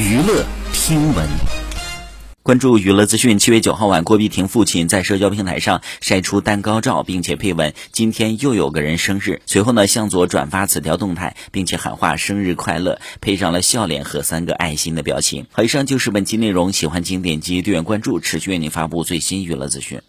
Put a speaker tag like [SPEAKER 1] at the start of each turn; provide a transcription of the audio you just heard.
[SPEAKER 1] 娱乐听闻
[SPEAKER 2] 关注娱乐资讯。七月九号晚，郭碧婷父亲在社交平台上晒出蛋糕照，并且配文：今天又有个人生日。随后呢，向左转发此条动态，并且喊话生日快乐，配上了笑脸和三个爱心的表情。好，以上就是本期内容，喜欢请点击订阅关注，持续为您发布最新娱乐资讯。